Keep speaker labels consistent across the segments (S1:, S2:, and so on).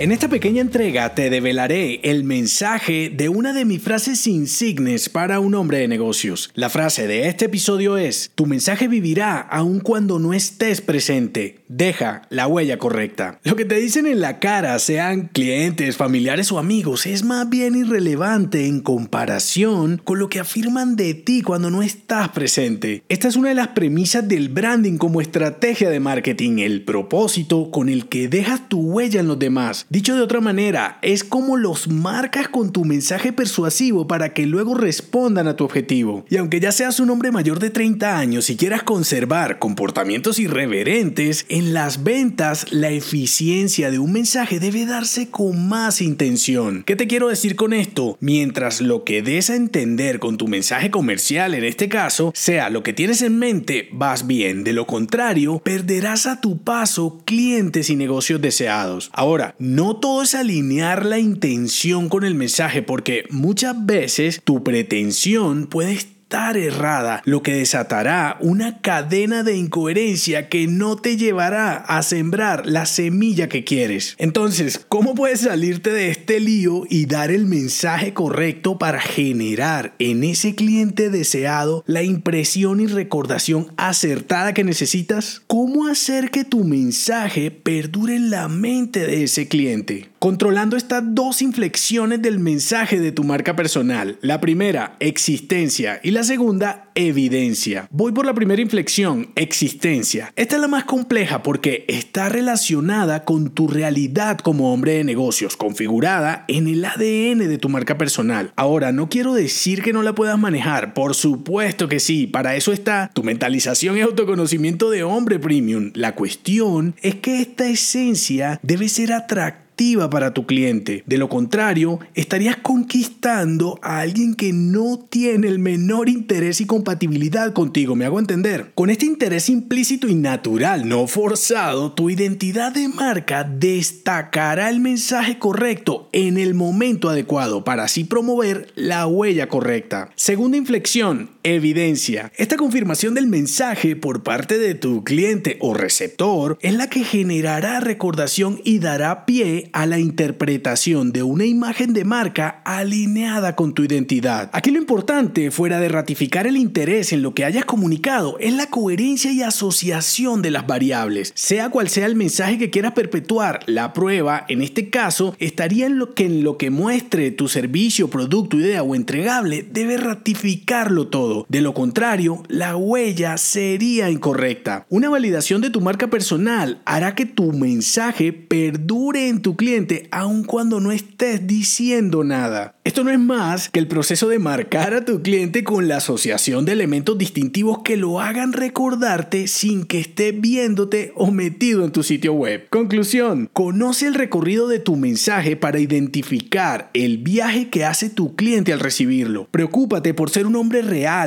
S1: En esta pequeña entrega te develaré el mensaje de una de mis frases insignes para un hombre de negocios. La frase de este episodio es, tu mensaje vivirá aun cuando no estés presente. Deja la huella correcta. Lo que te dicen en la cara, sean clientes, familiares o amigos, es más bien irrelevante en comparación con lo que afirman de ti cuando no estás presente. Esta es una de las premisas del branding como estrategia de marketing, el propósito con el que dejas tu huella en los demás. Dicho de otra manera, es como los marcas con tu mensaje persuasivo para que luego respondan a tu objetivo. Y aunque ya seas un hombre mayor de 30 años y quieras conservar comportamientos irreverentes, en las ventas la eficiencia de un mensaje debe darse con más intención. ¿Qué te quiero decir con esto? Mientras lo que des a entender con tu mensaje comercial en este caso sea lo que tienes en mente, vas bien. De lo contrario, perderás a tu paso clientes y negocios deseados. Ahora, no no todo es alinear la intención con el mensaje, porque muchas veces tu pretensión puede estar errada, lo que desatará una cadena de incoherencia que no te llevará a sembrar la semilla que quieres. Entonces, ¿cómo puedes salirte de este lío y dar el mensaje correcto para generar en ese cliente deseado la impresión y recordación acertada que necesitas? ¿Cómo hacer que tu mensaje perdure en la mente de ese cliente? Controlando estas dos inflexiones del mensaje de tu marca personal. La primera, existencia, y la segunda, evidencia. Voy por la primera inflexión, existencia. Esta es la más compleja porque está relacionada con tu realidad como hombre de negocios, configurada en el ADN de tu marca personal. Ahora, no quiero decir que no la puedas manejar, por supuesto que sí, para eso está tu mentalización y autoconocimiento de hombre premium. La cuestión es que esta esencia debe ser atractiva para tu cliente. De lo contrario, estarías conquistando a alguien que no tiene el menor interés y compatibilidad contigo, me hago entender. Con este interés implícito y natural, no forzado, tu identidad de marca destacará el mensaje correcto en el momento adecuado para así promover la huella correcta. Segunda inflexión, evidencia. Esta confirmación del mensaje por parte de tu cliente o receptor es la que generará recordación y dará pie a la interpretación de una imagen de marca alineada con tu identidad. Aquí lo importante, fuera de ratificar el interés en lo que hayas comunicado, es la coherencia y asociación de las variables. Sea cual sea el mensaje que quieras perpetuar, la prueba, en este caso, estaría en lo que en lo que muestre tu servicio, producto, idea o entregable, debe ratificarlo todo. De lo contrario, la huella sería incorrecta. Una validación de tu marca personal hará que tu mensaje perdure en tu cliente aun cuando no estés diciendo nada. Esto no es más que el proceso de marcar a tu cliente con la asociación de elementos distintivos que lo hagan recordarte sin que esté viéndote o metido en tu sitio web. Conclusión, conoce el recorrido de tu mensaje para identificar el viaje que hace tu cliente al recibirlo. Preocúpate por ser un hombre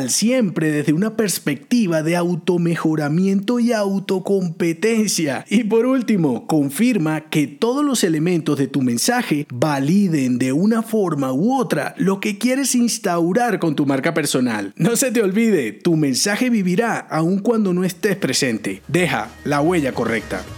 S1: siempre desde una perspectiva de automejoramiento y autocompetencia. Y por último, confirma que todos los elementos de tu mensaje validen de una forma u otra lo que quieres instaurar con tu marca personal. No se te olvide, tu mensaje vivirá aun cuando no estés presente. Deja la huella correcta.